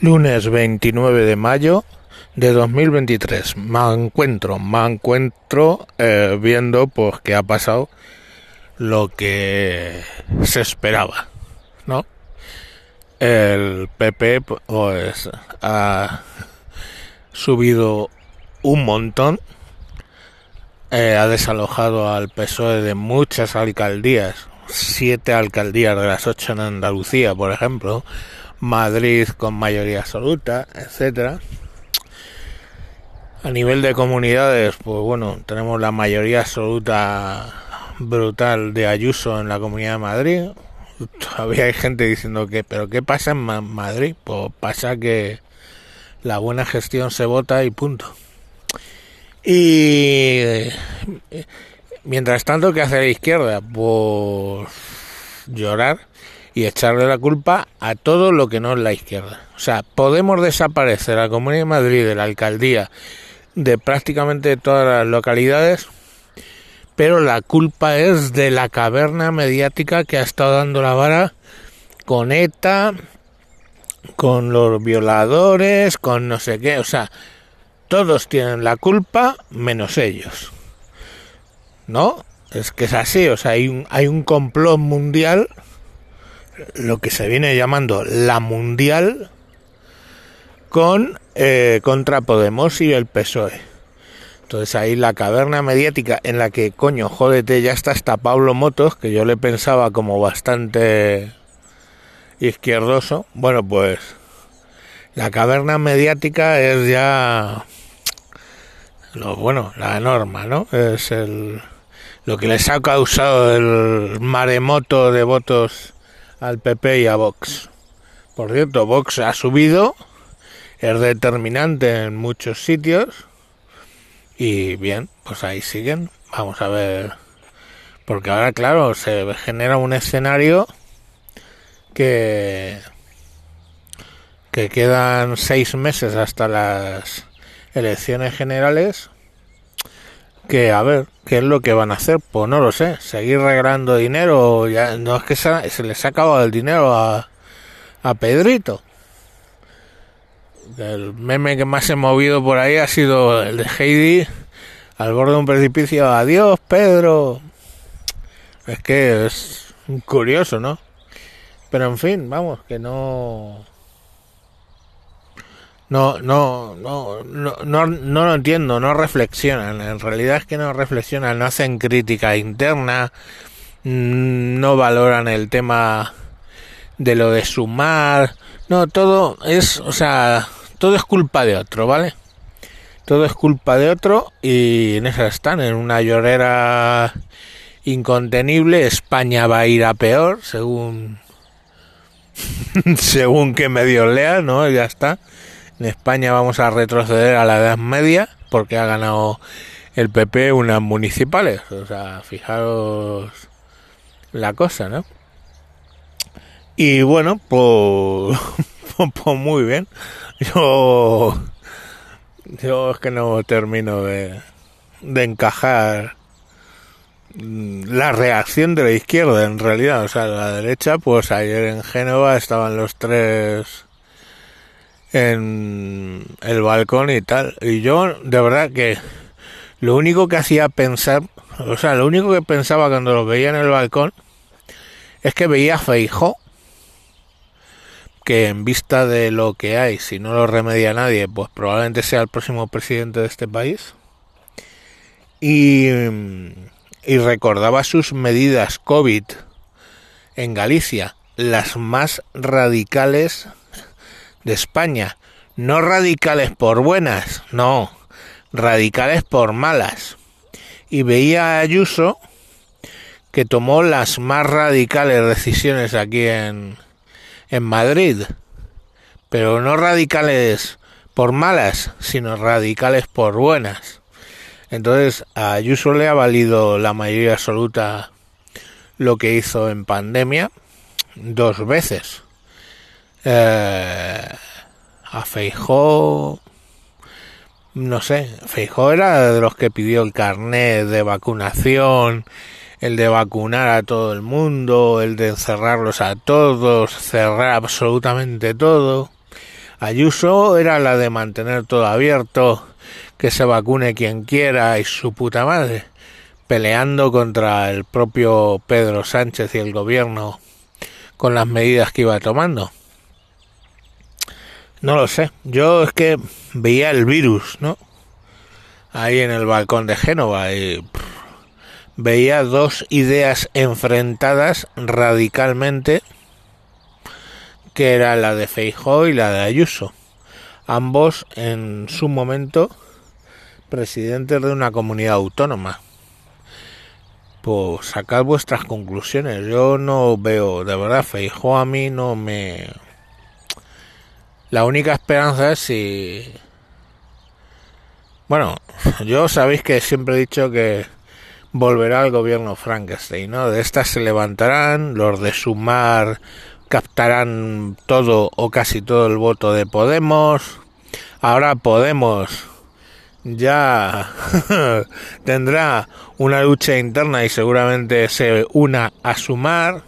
Lunes 29 de mayo de 2023. Me encuentro, me encuentro eh, viendo pues que ha pasado lo que se esperaba, ¿no? El PP pues ha subido un montón, eh, ha desalojado al PSOE de muchas alcaldías, siete alcaldías de las ocho en Andalucía, por ejemplo, Madrid con mayoría absoluta, etcétera. A nivel de comunidades, pues bueno, tenemos la mayoría absoluta brutal de Ayuso en la Comunidad de Madrid. Todavía hay gente diciendo que, pero ¿qué pasa en Madrid? Pues pasa que la buena gestión se vota y punto. Y mientras tanto, ¿qué hace la izquierda? Pues llorar y echarle la culpa a todo lo que no es la izquierda. O sea, podemos desaparecer la Comunidad de Madrid, de la alcaldía, de prácticamente todas las localidades, pero la culpa es de la caverna mediática que ha estado dando la vara con ETA, con los violadores, con no sé qué, o sea, todos tienen la culpa menos ellos. ¿No? Es que es así, o sea, hay un, hay un complot mundial lo que se viene llamando la mundial con eh, contra Podemos y el PSOE. Entonces ahí la caverna mediática en la que, coño, jódete, ya está hasta Pablo Motos, que yo le pensaba como bastante izquierdoso. Bueno, pues la caverna mediática es ya lo bueno, la norma, ¿no? Es el lo que les ha causado el maremoto de votos al PP y a Vox. Por cierto, Vox ha subido, es determinante en muchos sitios y bien, pues ahí siguen. Vamos a ver, porque ahora claro, se genera un escenario que que quedan seis meses hasta las elecciones generales que a ver qué es lo que van a hacer. Pues no lo sé seguir regalando dinero ya no es que se, se les ha acabado el dinero a, a Pedrito. El meme que más he movido por ahí ha sido el de Heidi al borde de un precipicio adiós Pedro es que es curioso no pero en fin vamos que no no, no, no, no, no, lo entiendo, no reflexionan. En realidad es que no reflexionan, no hacen crítica interna, mm, no valoran el tema de lo de sumar. No, todo es, o sea, todo es culpa de otro, ¿vale? Todo es culpa de otro y en esa están, en una llorera incontenible. España va a ir a peor, según según que medio lea, ¿no? Ya está. En España vamos a retroceder a la Edad Media porque ha ganado el PP unas municipales. O sea, fijaros la cosa, ¿no? Y bueno, pues, pues, muy bien. Yo, yo es que no termino de, de encajar la reacción de la izquierda en realidad. O sea, la derecha, pues ayer en Génova estaban los tres en el balcón y tal. Y yo, de verdad que lo único que hacía pensar, o sea, lo único que pensaba cuando lo veía en el balcón es que veía a Feijó, que en vista de lo que hay, si no lo remedia nadie, pues probablemente sea el próximo presidente de este país. Y, y recordaba sus medidas COVID en Galicia, las más radicales de España. No radicales por buenas, no, radicales por malas. Y veía a Ayuso que tomó las más radicales decisiones aquí en, en Madrid. Pero no radicales por malas, sino radicales por buenas. Entonces a Ayuso le ha valido la mayoría absoluta lo que hizo en pandemia dos veces. Eh, a Feijó, no sé, Feijó era de los que pidió el carnet de vacunación, el de vacunar a todo el mundo, el de encerrarlos a todos, cerrar absolutamente todo. Ayuso era la de mantener todo abierto, que se vacune quien quiera y su puta madre, peleando contra el propio Pedro Sánchez y el gobierno con las medidas que iba tomando. No lo sé, yo es que veía el virus, ¿no? Ahí en el balcón de Génova y veía dos ideas enfrentadas radicalmente, que era la de Feijó y la de Ayuso, ambos en su momento presidentes de una comunidad autónoma. Pues sacad vuestras conclusiones. Yo no veo, de verdad, Feijó a mí no me... La única esperanza es si... Bueno, yo sabéis que siempre he dicho que volverá al gobierno Frankenstein, ¿no? De estas se levantarán, los de Sumar captarán todo o casi todo el voto de Podemos. Ahora Podemos ya tendrá una lucha interna y seguramente se una a Sumar.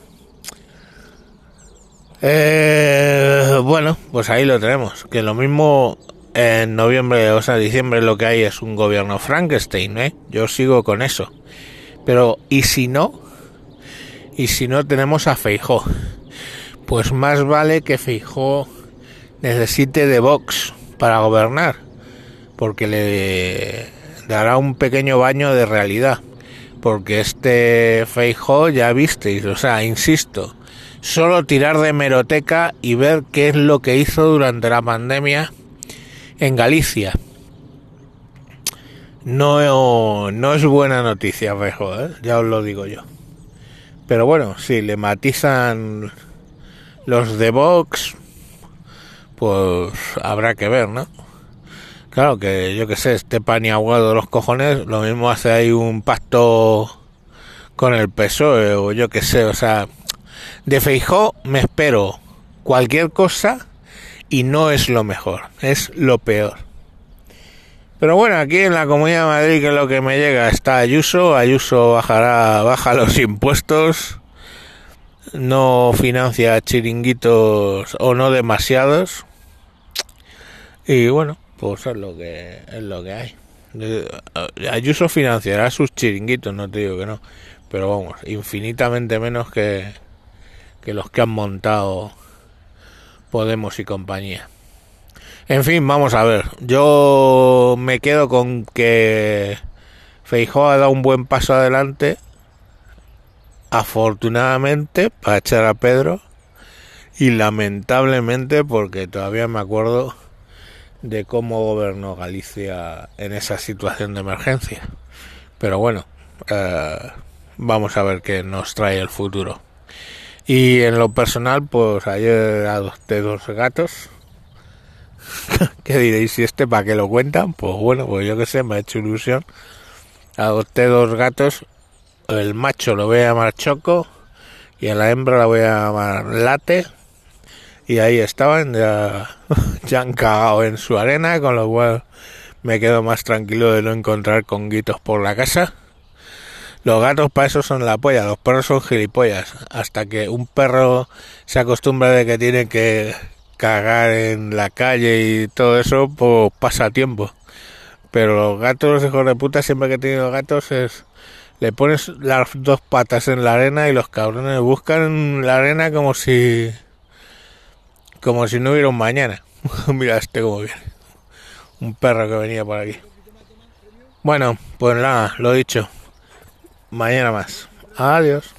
Eh, bueno, pues ahí lo tenemos. Que lo mismo en noviembre, o sea, diciembre lo que hay es un gobierno Frankenstein, ¿eh? Yo sigo con eso. Pero, ¿y si no? ¿Y si no tenemos a Feijó? Pues más vale que Feijó necesite de Vox para gobernar, porque le dará un pequeño baño de realidad. Porque este Feijó ya visteis, o sea, insisto, solo tirar de meroteca y ver qué es lo que hizo durante la pandemia en Galicia no, no es buena noticia, Rejo, ¿eh? ya os lo digo yo. Pero bueno, si le matizan los de Vox, pues habrá que ver, ¿no? Claro que yo que sé, este pan aguado de los cojones, lo mismo hace ahí un pacto con el PSOE o yo que sé, o sea, de Feijó me espero cualquier cosa y no es lo mejor, es lo peor. Pero bueno, aquí en la Comunidad de Madrid, que es lo que me llega, está Ayuso. Ayuso bajará, baja los impuestos. No financia chiringuitos o no demasiados. Y bueno, pues es lo que es lo que hay. Ayuso financiará sus chiringuitos, no te digo que no. Pero vamos, infinitamente menos que, que los que han montado Podemos y compañía. En fin, vamos a ver. Yo me quedo con que Feijóo ha dado un buen paso adelante, afortunadamente, para echar a Pedro, y lamentablemente porque todavía me acuerdo de cómo gobernó Galicia en esa situación de emergencia. Pero bueno, eh, vamos a ver qué nos trae el futuro. Y en lo personal, pues ayer adopté dos gatos ¿Qué diréis? ¿Y este para qué lo cuentan? Pues bueno, pues yo que sé, me ha hecho ilusión. Adopté dos gatos. El macho lo voy a llamar Choco y a la hembra la voy a llamar Late. Y ahí estaban, ya, ya han cagado en su arena, con lo cual me quedo más tranquilo de no encontrar conguitos por la casa. Los gatos para eso son la polla, los perros son gilipollas. Hasta que un perro se acostumbra de que tiene que, cagar en la calle y todo eso, pues pasa tiempo. Pero los gatos, los hijos de puta, siempre que he tenido gatos es... Le pones las dos patas en la arena y los cabrones buscan la arena como si... Como si no hubiera un mañana. Mira este como viene. Un perro que venía por aquí. Bueno, pues nada, lo dicho. Mañana más. Adiós.